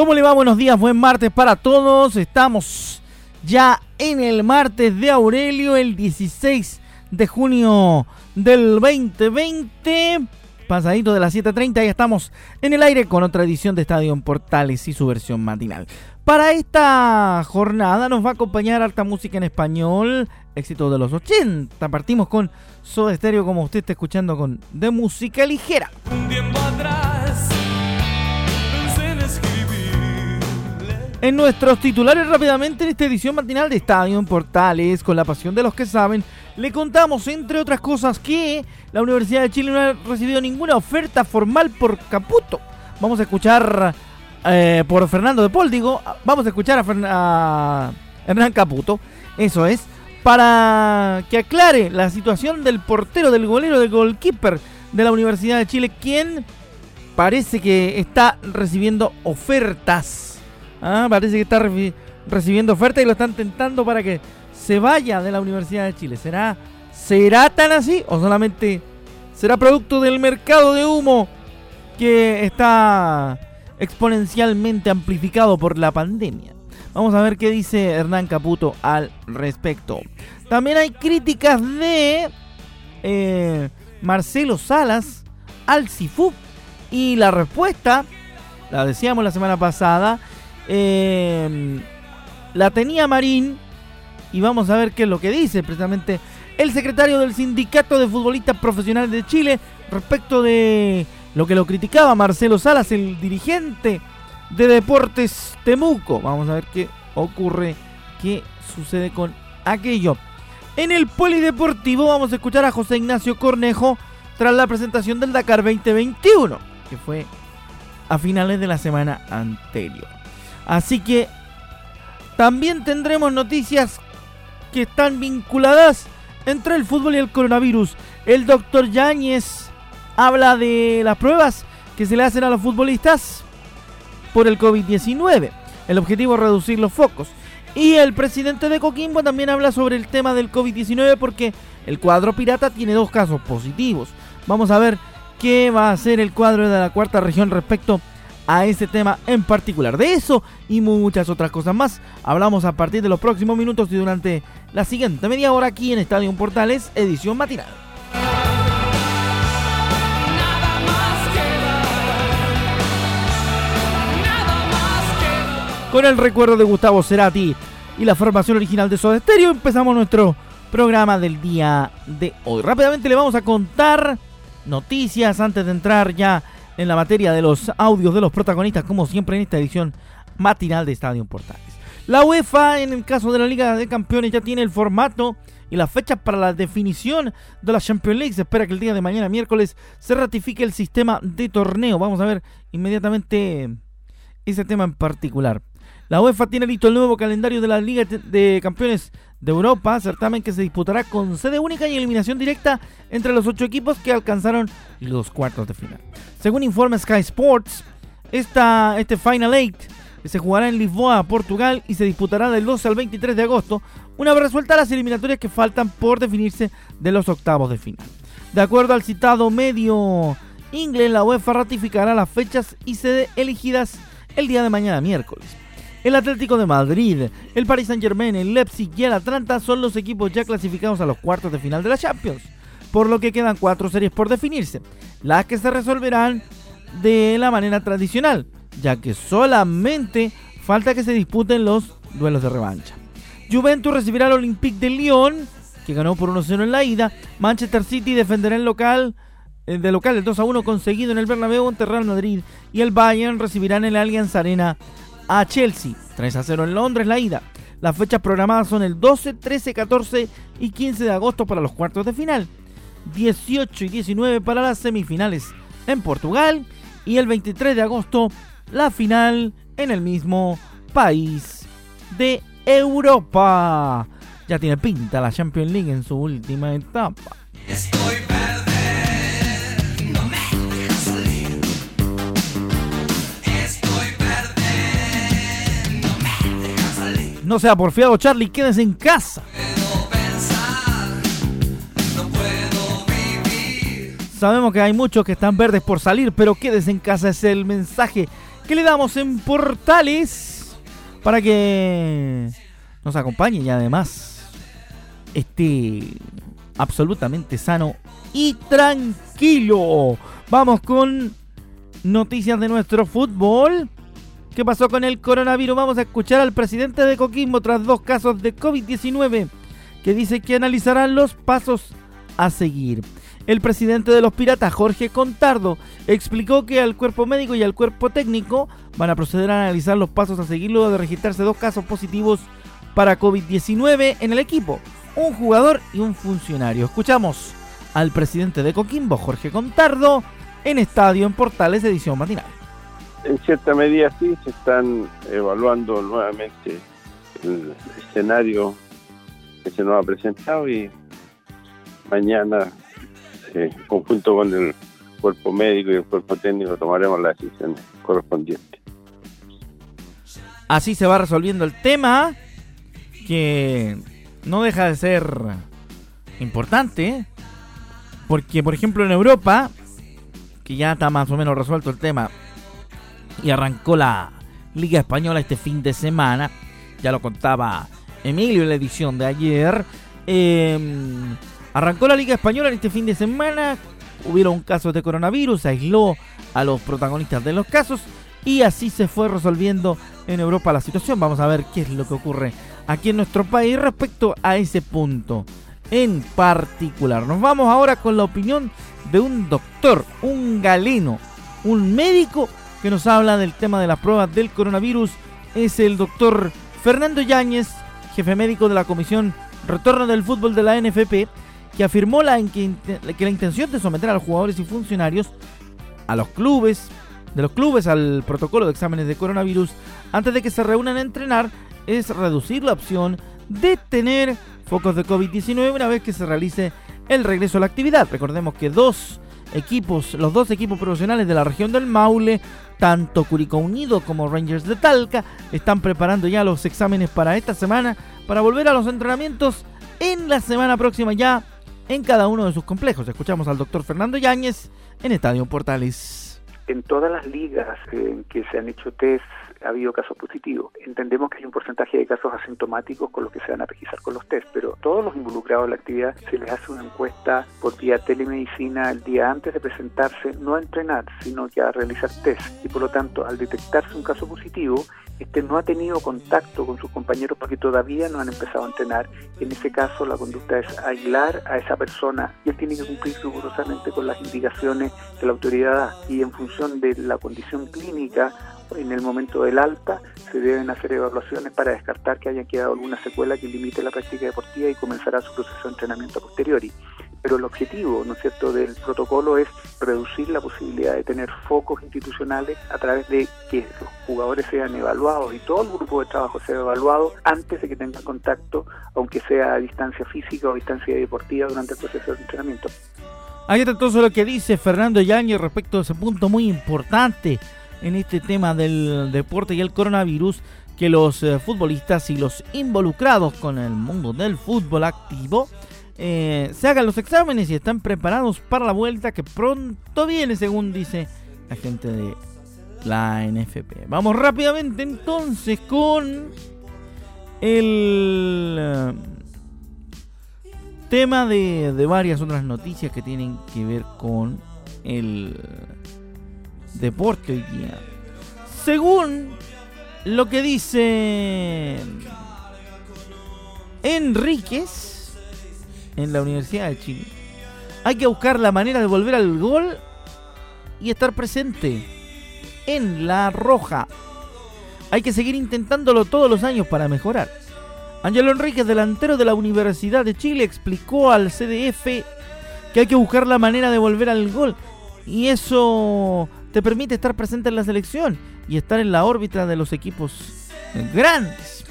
¿Cómo le va? Buenos días, buen martes para todos. Estamos ya en el martes de Aurelio, el 16 de junio del 2020. Pasadito de las 7.30 y estamos en el aire con otra edición de Estadio en Portales y su versión matinal. Para esta jornada nos va a acompañar alta música en español, éxito de los 80. Partimos con Soda Stereo como usted está escuchando con de música ligera. Un tiempo atrás En nuestros titulares rápidamente en esta edición matinal de Estadio en Portales, con la pasión de los que saben, le contamos, entre otras cosas, que la Universidad de Chile no ha recibido ninguna oferta formal por Caputo. Vamos a escuchar eh, por Fernando de Paul, digo, vamos a escuchar a, a Hernán Caputo, eso es, para que aclare la situación del portero, del golero, del goalkeeper de la Universidad de Chile, quien parece que está recibiendo ofertas Ah, parece que está recibiendo oferta y lo están tentando para que se vaya de la Universidad de Chile. ¿Será, ¿Será tan así o solamente será producto del mercado de humo que está exponencialmente amplificado por la pandemia? Vamos a ver qué dice Hernán Caputo al respecto. También hay críticas de eh, Marcelo Salas al CIFUP y la respuesta, la decíamos la semana pasada, Em, la tenía Marín y vamos a ver qué es lo que dice precisamente el secretario del Sindicato de Futbolistas Profesionales de Chile respecto de lo que lo criticaba Marcelo Salas, el dirigente de Deportes Temuco. Vamos a ver qué ocurre, qué sucede con aquello. En el Polideportivo vamos a escuchar a José Ignacio Cornejo tras la presentación del Dakar 2021, que fue a finales de la semana anterior. Así que también tendremos noticias que están vinculadas entre el fútbol y el coronavirus. El doctor Yáñez habla de las pruebas que se le hacen a los futbolistas por el COVID-19. El objetivo es reducir los focos. Y el presidente de Coquimbo también habla sobre el tema del COVID-19 porque el cuadro pirata tiene dos casos positivos. Vamos a ver qué va a hacer el cuadro de la cuarta región respecto a ese tema en particular. De eso y muchas otras cosas más hablamos a partir de los próximos minutos y durante la siguiente media hora aquí en Estadio Portales, edición matinal. Con el recuerdo de Gustavo Cerati y la formación original de Soda Stereo, empezamos nuestro programa del día de hoy. Rápidamente le vamos a contar noticias antes de entrar ya en la materia de los audios de los protagonistas, como siempre en esta edición matinal de Estadio Portales. La UEFA, en el caso de la Liga de Campeones, ya tiene el formato y las fechas para la definición de la Champions League. Se espera que el día de mañana, miércoles, se ratifique el sistema de torneo. Vamos a ver inmediatamente ese tema en particular. La UEFA tiene listo el nuevo calendario de la Liga de Campeones de Europa, certamen que se disputará con sede única y eliminación directa entre los ocho equipos que alcanzaron los cuartos de final. Según informa Sky Sports, este Final Eight se jugará en Lisboa, Portugal, y se disputará del 12 al 23 de agosto, una vez resueltas las eliminatorias que faltan por definirse de los octavos de final. De acuerdo al citado medio inglés, la UEFA ratificará las fechas y sede elegidas el día de mañana miércoles. El Atlético de Madrid, el Paris Saint Germain, el Leipzig y el Atlanta son los equipos ya clasificados a los cuartos de final de la Champions, por lo que quedan cuatro series por definirse, las que se resolverán de la manera tradicional, ya que solamente falta que se disputen los duelos de revancha. Juventus recibirá al Olympique de Lyon, que ganó por 1-0 en la ida. Manchester City defenderá el local eh, de local el 2 1 conseguido en el Bernabéu ante Real Madrid y el Bayern recibirán en el Allianz Arena a Chelsea. 3 a 0 en Londres la ida. Las fechas programadas son el 12, 13, 14 y 15 de agosto para los cuartos de final. 18 y 19 para las semifinales en Portugal. Y el 23 de agosto la final en el mismo país de Europa. Ya tiene pinta la Champions League en su última etapa. No sea porfiado, Charlie, quédese en casa. Sabemos que hay muchos que están verdes por salir, pero quédese en casa es el mensaje que le damos en Portales para que nos acompañe y además esté absolutamente sano y tranquilo. Vamos con noticias de nuestro fútbol. ¿Qué pasó con el coronavirus? Vamos a escuchar al presidente de Coquimbo tras dos casos de COVID-19 que dice que analizarán los pasos a seguir. El presidente de los Piratas, Jorge Contardo, explicó que al cuerpo médico y al cuerpo técnico van a proceder a analizar los pasos a seguir luego de registrarse dos casos positivos para COVID-19 en el equipo, un jugador y un funcionario. Escuchamos al presidente de Coquimbo, Jorge Contardo, en Estadio en Portales edición matinal en cierta medida sí se están evaluando nuevamente el escenario que se nos ha presentado y mañana, en conjunto con el cuerpo médico y el cuerpo técnico, tomaremos las decisiones correspondientes. Así se va resolviendo el tema, que no deja de ser importante, porque por ejemplo en Europa, que ya está más o menos resuelto el tema, y arrancó la Liga Española este fin de semana. Ya lo contaba Emilio en la edición de ayer. Em, arrancó la Liga Española este fin de semana. Hubieron casos de coronavirus, aisló a los protagonistas de los casos y así se fue resolviendo en Europa la situación. Vamos a ver qué es lo que ocurre aquí en nuestro país respecto a ese punto en particular. Nos vamos ahora con la opinión de un doctor, un galeno, un médico que nos habla del tema de las pruebas del coronavirus es el doctor Fernando Yáñez, jefe médico de la Comisión Retorno del Fútbol de la NFP, que afirmó la que, la intención de someter a los jugadores y funcionarios a los clubes, de los clubes al protocolo de exámenes de coronavirus antes de que se reúnan a entrenar es reducir la opción de tener focos de COVID-19 una vez que se realice el regreso a la actividad. Recordemos que dos equipos, los dos equipos profesionales de la región del Maule, tanto Curicó Unido como Rangers de Talca, están preparando ya los exámenes para esta semana para volver a los entrenamientos en la semana próxima ya en cada uno de sus complejos. Escuchamos al doctor Fernando Yáñez en Estadio Portales. En todas las ligas en que se han hecho test ha habido casos positivos. Entendemos que hay un porcentaje de casos asintomáticos con los que se van a regisar con los test, pero todos los involucrados en la actividad se les hace una encuesta por vía telemedicina el día antes de presentarse, no a entrenar, sino que a realizar test. Y por lo tanto, al detectarse un caso positivo, este no ha tenido contacto con sus compañeros porque todavía no han empezado a entrenar. En ese caso, la conducta es aislar a esa persona y él tiene que cumplir rigurosamente con las indicaciones de la autoridad y en función de la condición clínica en el momento del alta se deben hacer evaluaciones para descartar que haya quedado alguna secuela que limite la práctica deportiva y comenzará su proceso de entrenamiento posteriori. Pero el objetivo, ¿no es cierto?, del protocolo es reducir la posibilidad de tener focos institucionales a través de que los jugadores sean evaluados y todo el grupo de trabajo sea evaluado antes de que tengan contacto, aunque sea a distancia física o distancia deportiva durante el proceso de entrenamiento. Ahí está todo lo que dice Fernando Yañez respecto a ese punto muy importante en este tema del deporte y el coronavirus que los eh, futbolistas y los involucrados con el mundo del fútbol activo eh, se hagan los exámenes y están preparados para la vuelta que pronto viene, según dice la gente de la NFP. Vamos rápidamente entonces con el eh, tema de, de varias otras noticias que tienen que ver con el deporte hoy día. Según lo que dice Enríquez en la Universidad de Chile, hay que buscar la manera de volver al gol y estar presente en la roja. Hay que seguir intentándolo todos los años para mejorar. Ángelo Enríquez, delantero de la Universidad de Chile, explicó al CDF que hay que buscar la manera de volver al gol. Y eso te permite estar presente en la selección y estar en la órbita de los equipos grandes.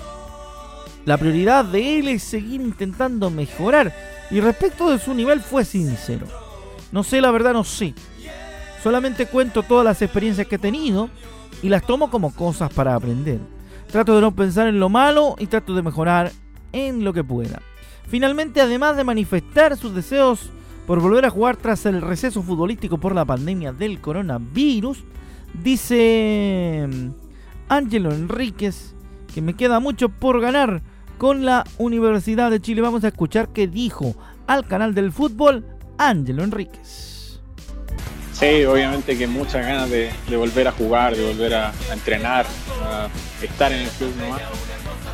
La prioridad de él es seguir intentando mejorar y respecto de su nivel fue sincero. No sé, la verdad no sé. Solamente cuento todas las experiencias que he tenido y las tomo como cosas para aprender. Trato de no pensar en lo malo y trato de mejorar en lo que pueda. Finalmente, además de manifestar sus deseos por volver a jugar tras el receso futbolístico por la pandemia del coronavirus, dice Ángelo Enríquez que me queda mucho por ganar con la Universidad de Chile. Vamos a escuchar qué dijo al canal del fútbol Ángelo Enríquez. Sí, obviamente que muchas ganas de, volver a jugar, de volver a, entrenar, a estar en el club nomás.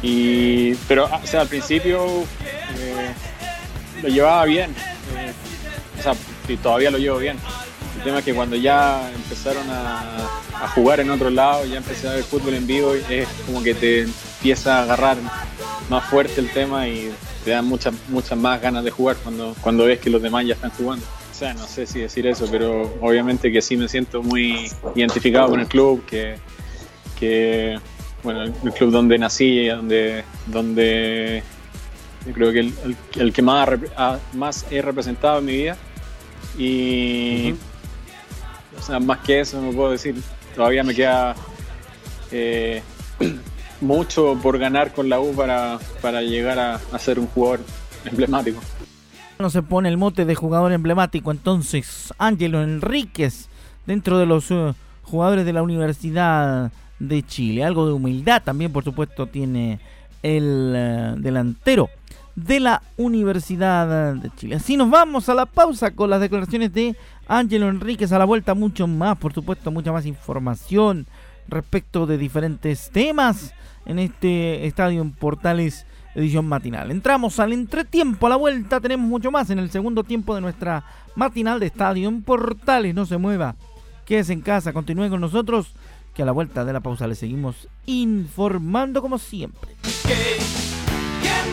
Y, pero o sea, al principio eh, lo llevaba bien, eh, o sea, y todavía lo llevo bien. El tema es que cuando ya empezaron a, jugar en otro lado, ya empecé a ver fútbol en vivo, es como que te empieza a agarrar más fuerte el tema y te dan muchas muchas más ganas de jugar cuando, cuando ves que los demás ya están jugando. O sea, no sé si decir eso, pero obviamente que sí me siento muy identificado con el club, que, que bueno, el, club donde nací, donde, donde creo que el, que más, más he representado en mi vida. Y o sea, más que eso no puedo decir. Todavía me queda eh, mucho por ganar con la U para, para llegar a, ser un jugador emblemático. No se pone el mote de jugador emblemático, entonces Ángelo Enríquez, dentro de los uh, jugadores de la Universidad de Chile. Algo de humildad también, por supuesto, tiene el uh, delantero de la Universidad de Chile. Así nos vamos a la pausa con las declaraciones de Ángelo Enríquez. A la vuelta, mucho más, por supuesto, mucha más información respecto de diferentes temas en este estadio en Portales edición matinal. Entramos al entretiempo, a la vuelta tenemos mucho más en el segundo tiempo de nuestra matinal de estadio en Portales. No se mueva, quédese en casa, continúe con nosotros, que a la vuelta de la pausa le seguimos informando como siempre.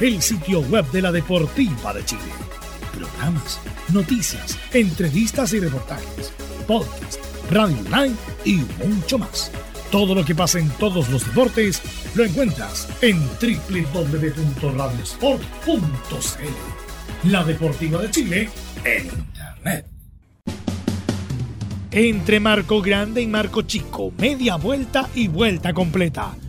el sitio web de la Deportiva de Chile. Programas, noticias, entrevistas y reportajes, podcast, radio online y mucho más. Todo lo que pasa en todos los deportes lo encuentras en www.radiosport.cl. La Deportiva de Chile en Internet. Entre Marco Grande y Marco Chico, media vuelta y vuelta completa.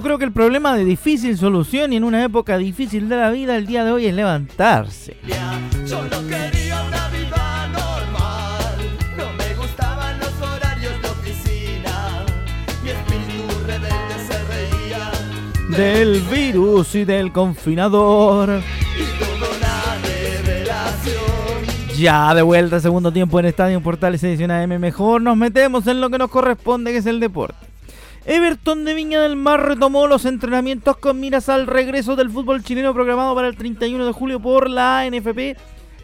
Yo creo que el problema de difícil solución y en una época difícil de la vida el día de hoy es levantarse. quería una vida normal, no me gustaban los horarios de oficina, mi espíritu rebelde se reía del virus y del confinador. Ya de vuelta segundo tiempo en Estadio Portales edición AM. Mejor nos metemos en lo que nos corresponde, que es el deporte. Everton de Viña del Mar retomó los entrenamientos con miras al regreso del fútbol chileno programado para el 31 de julio por la ANFP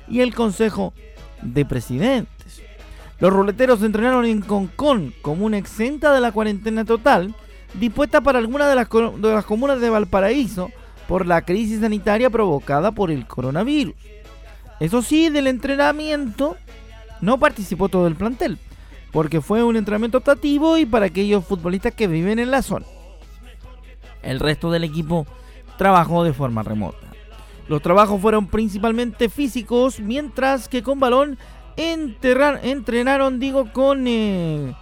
y el Consejo de Presidentes. Los ruleteros entrenaron en Concón, comuna exenta de la cuarentena total, dispuesta para algunas de las, de las comunas de Valparaíso por la crisis sanitaria provocada por el coronavirus. Eso sí, del entrenamiento no participó todo el plantel porque fue un entrenamiento optativo y para aquellos futbolistas que viven en la zona. El resto del equipo trabajó de forma remota. Los trabajos fueron principalmente físicos, mientras que con balón entrenaron, digo, con eh,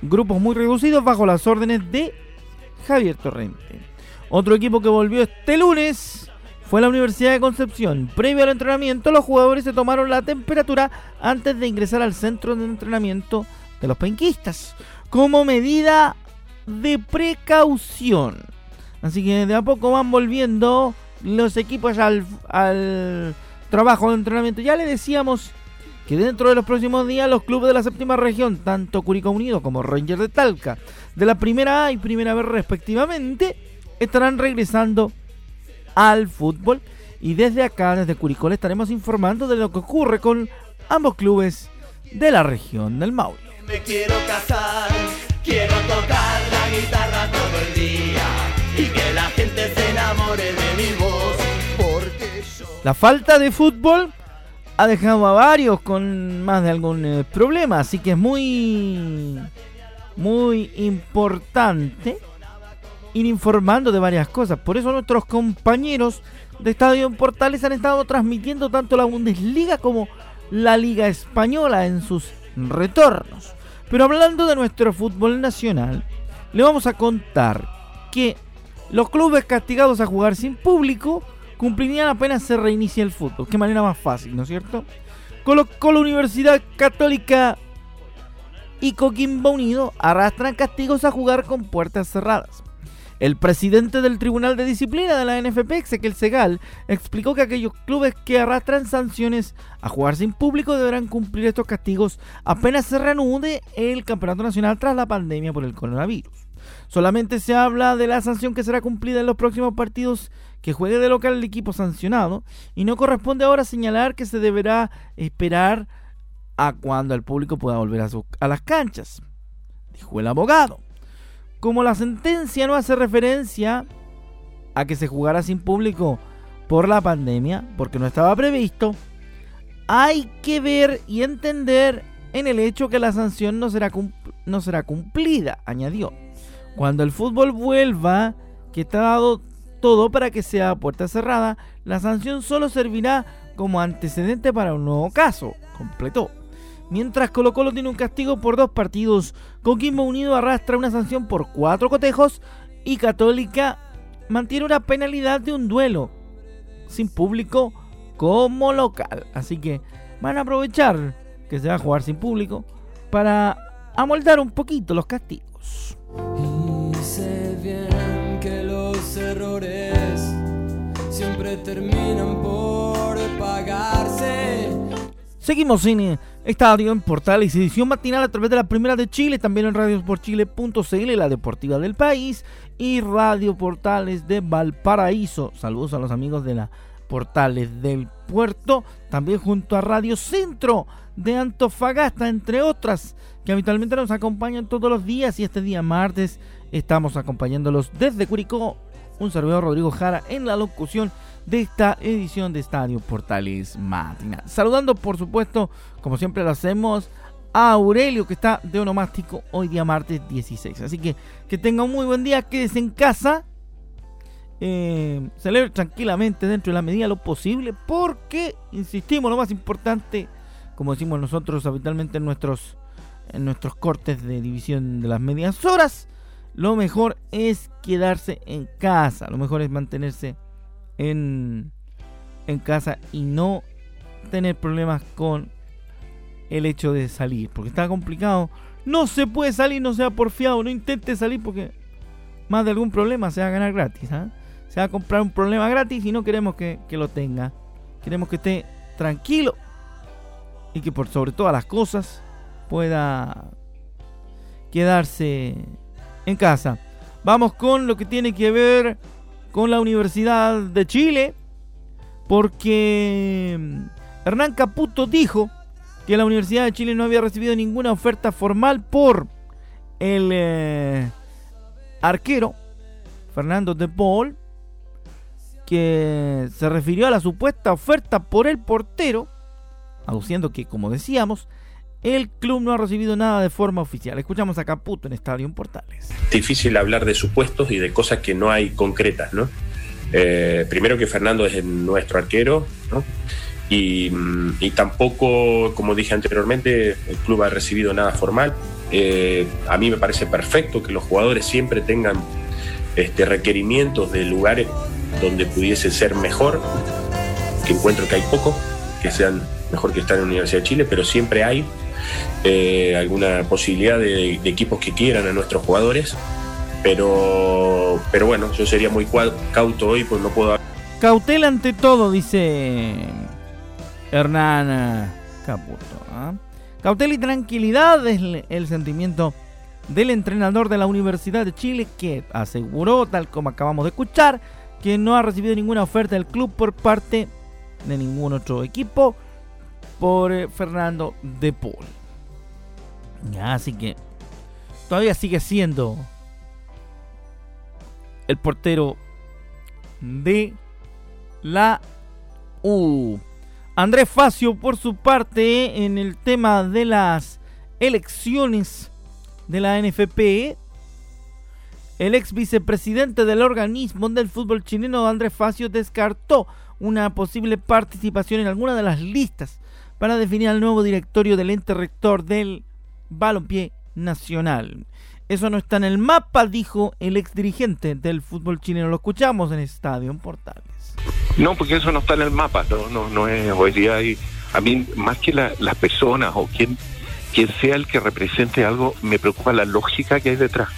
grupos muy reducidos bajo las órdenes de Javier Torrente. Otro equipo que volvió este lunes fue la Universidad de Concepción. Previo al entrenamiento, los jugadores se tomaron la temperatura antes de ingresar al centro de entrenamiento de los penquistas, como medida de precaución. Así que de a poco van volviendo los equipos al, al trabajo de entrenamiento. Ya le decíamos que dentro de los próximos días los clubes de la séptima región, tanto Curicó Unido como Rangers de Talca, de la primera A y primera B respectivamente, estarán regresando al fútbol. Y desde acá, desde Curicó, le estaremos informando de lo que ocurre con ambos clubes de la región del Maule. Me quiero casar, quiero tocar la guitarra todo el día y que la gente se enamore de mi voz. Porque La falta de fútbol ha dejado a varios con más de algún eh, problema, así que es muy, muy importante ir informando de varias cosas. Por eso nuestros compañeros de Estadio Portales han estado transmitiendo tanto la Bundesliga como la Liga Española en sus retornos. Pero hablando de nuestro fútbol nacional, le vamos a contar que los clubes castigados a jugar sin público cumplirían apenas se reinicia el fútbol. Qué manera más fácil, ¿no es cierto? Con la Universidad Católica y Coquimbo Unido arrastran castigos a jugar con puertas cerradas. El presidente del Tribunal de Disciplina de la NFP, Ezequiel Segal, explicó que aquellos clubes que arrastran sanciones a jugar sin público deberán cumplir estos castigos apenas se reanude el Campeonato Nacional tras la pandemia por el coronavirus. Solamente se habla de la sanción que será cumplida en los próximos partidos que juegue de local el equipo sancionado y no corresponde ahora señalar que se deberá esperar a cuando el público pueda volver a, a las canchas, dijo el abogado. Como la sentencia no hace referencia a que se jugara sin público por la pandemia, porque no estaba previsto, hay que ver y entender en el hecho que la sanción no será, no será cumplida, añadió. Cuando el fútbol vuelva, que está dado todo para que sea puerta cerrada, la sanción solo servirá como antecedente para un nuevo caso, completó. Mientras Colo Colo tiene un castigo por dos partidos, Coquimbo Unido arrastra una sanción por cuatro cotejos y Católica mantiene una penalidad de un duelo sin público como local. Así que van a aprovechar que se va a jugar sin público para amoldar un poquito los castigos. Y que los errores siempre terminan por pagarse. Seguimos en Estadio en Portales, edición matinal a través de la Primera de Chile, también en radiosporchile.cl, la deportiva del país, y Radio Portales de Valparaíso. Saludos a los amigos de la Portales del Puerto, también junto a Radio Centro de Antofagasta, entre otras, que habitualmente nos acompañan todos los días y este día martes estamos acompañándolos desde Curicó. Un servidor Rodrigo Jara en la locución de esta edición de Estadio Portales Matinal. Saludando, por supuesto, como siempre lo hacemos, a Aurelio que está de onomástico hoy día martes 16. Así que que tenga un muy buen día, quédese en casa. Eh, celebre tranquilamente dentro de la medida lo posible porque, insistimos, lo más importante, como decimos nosotros habitualmente en nuestros, en nuestros cortes de división de las medias horas, lo mejor es quedarse en casa, lo mejor es mantenerse en, casa y no tener problemas con el hecho de salir, porque está complicado. No se puede salir, no sea porfiado, no intente salir porque más de algún problema se va a ganar gratis. ¿ah? Se va a comprar un problema gratis y no queremos que, que, lo tenga. Queremos que esté tranquilo y que por sobre todas las cosas pueda quedarse en casa. Vamos con lo que tiene que ver con la Universidad de Chile, porque Hernán Caputo dijo que la Universidad de Chile no había recibido ninguna oferta formal por el eh, arquero Fernando de Paul, que se refirió a la supuesta oferta por el portero, aduciendo que, como decíamos, el club no ha recibido nada de forma oficial. Escuchamos a Caputo en Estadio Portales. Difícil hablar de supuestos y de cosas que no hay concretas, ¿no? Eh, primero que Fernando es nuestro arquero, ¿no? Y, y, tampoco, como dije anteriormente, el club ha recibido nada formal. Eh, a mí me parece perfecto que los jugadores siempre tengan este, requerimientos de lugares donde pudiese ser mejor, que encuentro que hay poco, que sean mejor que estar en la Universidad de Chile, pero siempre hay eh, alguna posibilidad de, equipos que quieran a nuestros jugadores. Pero, pero bueno, yo sería muy cauto hoy, pues no puedo. Cautela ante todo, dice Hernán Caputo. ¿eh? Y tranquilidad es el sentimiento del entrenador de la Universidad de Chile que aseguró, tal como acabamos de escuchar, que no ha recibido ninguna oferta del club por parte de ningún otro equipo por eh, Fernando de Paul. Así que todavía sigue siendo el portero de la U. Andrés Facio, por su parte, en el tema de las elecciones de la NFP, el ex vicepresidente del organismo del fútbol chileno, Andrés Facio, descartó una posible participación en alguna de las listas para definir al nuevo directorio del ente rector del balompié nacional. Eso no está en el mapa, dijo el ex dirigente del fútbol chileno. Lo escuchamos en Estadio Portales. No, porque eso no está en el mapa. No, no, no es hoy día. Hay, a mí, más que la, las personas o quien, quien sea el que represente algo, me preocupa la lógica que hay detrás.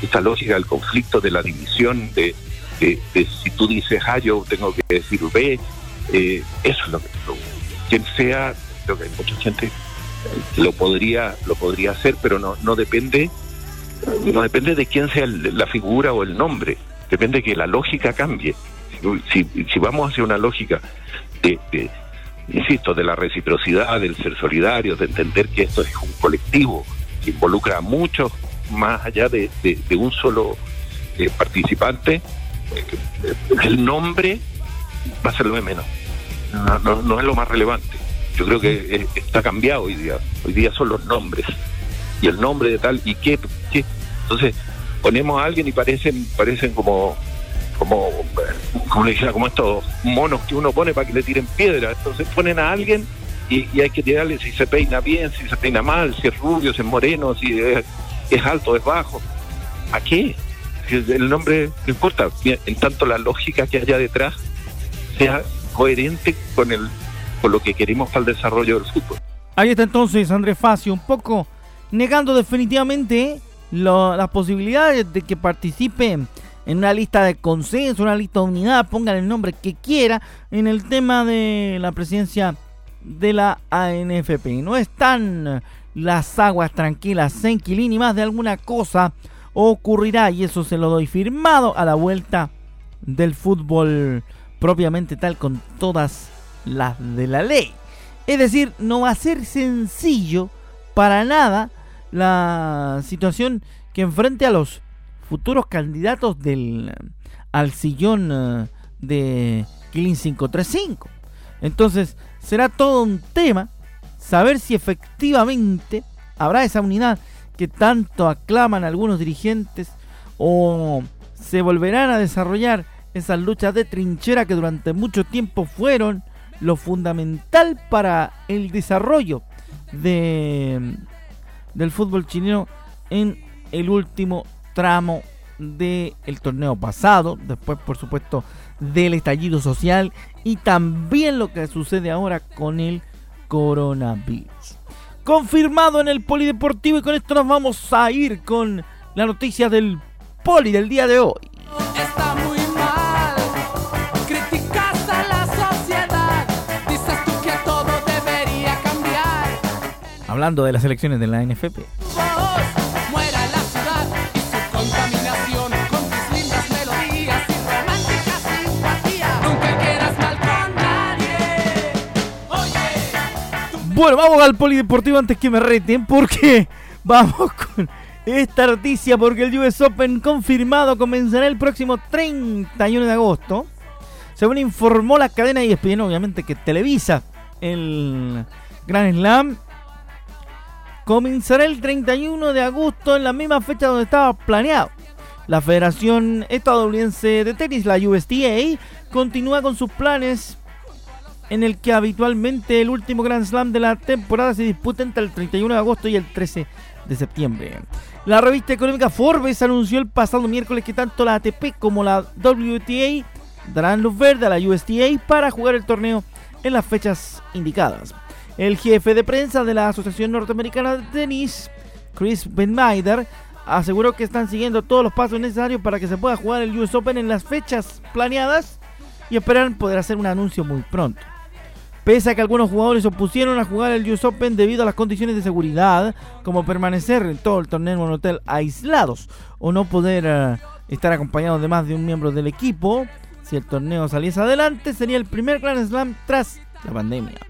Esta lógica del conflicto, de la división, de, de, de si tú dices A, yo tengo que decir B. Eh, eso es lo que me preocupa. Quien sea, creo que hay mucha gente lo podría, lo podría hacer, pero no, no depende no depende de quién sea el, la figura o el nombre, depende que la lógica cambie. Si, si vamos hacia una lógica de, insisto, de la reciprocidad, del ser solidarios, de entender que esto es un colectivo que involucra a muchos más allá de un solo eh, participante, eh, el nombre va a ser lo de menos, no, no, es lo más relevante. Yo creo que está cambiado hoy día. Hoy día son los nombres y el nombre de tal y qué, qué. entonces ponemos a alguien y parecen parecen como como como le dijera como estos monos que uno pone para que le tiren piedra entonces ponen a alguien y, hay que tirarle si se peina bien si se peina mal si es rubio si es moreno si es, alto es bajo a qué el nombre no importa en tanto la lógica que haya detrás sea coherente con el con lo que queremos para el desarrollo del fútbol ahí está entonces Andrés Facio un poco negando definitivamente las posibilidades de que participe en una lista de consenso, una lista de unidad, pongan el nombre que quiera, en el tema de la presidencia de la ANFP. No están las aguas tranquilas en Quilín y más de alguna cosa ocurrirá y eso se lo doy firmado a la vuelta del fútbol propiamente tal con todas las de la ley. Es decir, no va a ser sencillo para nada la situación que enfrente a los futuros candidatos del al sillón eh, de Killing 535. Entonces, será todo un tema saber si efectivamente habrá esa unidad que tanto aclaman algunos dirigentes o se volverán a desarrollar esas luchas de trinchera que durante mucho tiempo fueron lo fundamental para el desarrollo de, del fútbol chileno en el último tramo del torneo pasado, después por supuesto del estallido social y también lo que sucede ahora con el coronavirus. Confirmado en el polideportivo y con esto nos vamos a ir con la noticia del poli del día de hoy. Hablando de las elecciones de la NFP. Y y. Bueno, vamos al polideportivo antes que me reten porque vamos con esta noticia porque el US Open confirmado comenzará el próximo 31 de agosto. Según informó la cadena ESPN, obviamente que televisa el Grand Slam. Comenzará el 31 de agosto en la misma fecha donde estaba planeado. La Federación Estadounidense de Tenis, la USTA, continúa con sus planes en el que habitualmente el último Grand Slam de la temporada se disputa entre el 31 de agosto y el 13 de septiembre. La revista económica Forbes anunció el pasado miércoles que tanto la ATP como la WTA darán luz verde a la USTA para jugar el torneo en las fechas indicadas. El jefe de prensa de la Asociación Norteamericana de Tenis, Chris Benmaider, aseguró que están siguiendo todos los pasos necesarios para que se pueda jugar el US Open en las fechas planeadas y esperan poder hacer un anuncio muy pronto. Pese a que algunos jugadores se opusieron a jugar el US Open debido a las condiciones de seguridad, como permanecer en todo el torneo en un hotel aislados o no poder eh, estar acompañados de más de un miembro del equipo, si el torneo saliese adelante sería el primer Grand Slam tras la pandemia.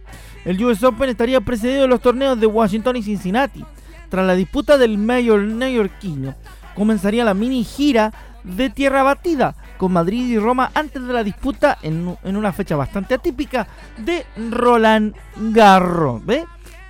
El US Open estaría precedido de los torneos de Washington y Cincinnati. Tras la disputa del Mayor neoyorquino, comenzaría la mini gira de tierra batida con Madrid y Roma antes de la disputa en, una fecha bastante atípica de Roland Garros. ¿Ve?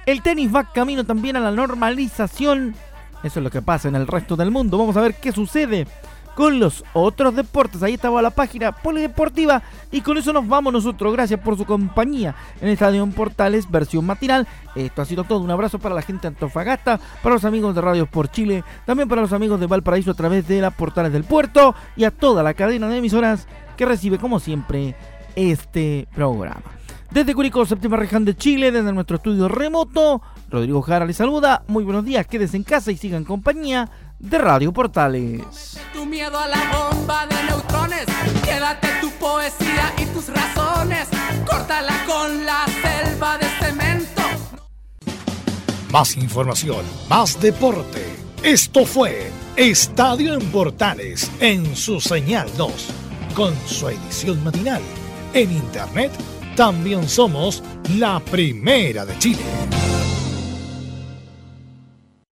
El tenis va camino también a la normalización. Eso es lo que pasa en el resto del mundo. Vamos a ver qué sucede con los otros deportes. Ahí estaba la página polideportiva y con eso nos vamos nosotros. Gracias por su compañía en Estadio Portales, versión matinal. Esto ha sido todo. Un abrazo para la gente de Antofagasta, para los amigos de Radio por Chile, también para los amigos de Valparaíso a través de las Portales del Puerto y a toda la cadena de emisoras que recibe como siempre este programa. Desde Curicó, séptima región de Chile, desde nuestro estudio remoto, Rodrigo Jara les saluda. Muy buenos días, quédense en casa y sigan compañía de Radio Portales. Tu miedo a la bomba de neutrones, quédate tu poesía y tus razones, córtala con la selva de cemento. Más información, más deporte. Esto fue Estadio en Portales en su señal 2, con su edición matinal. En internet también somos la primera de Chile.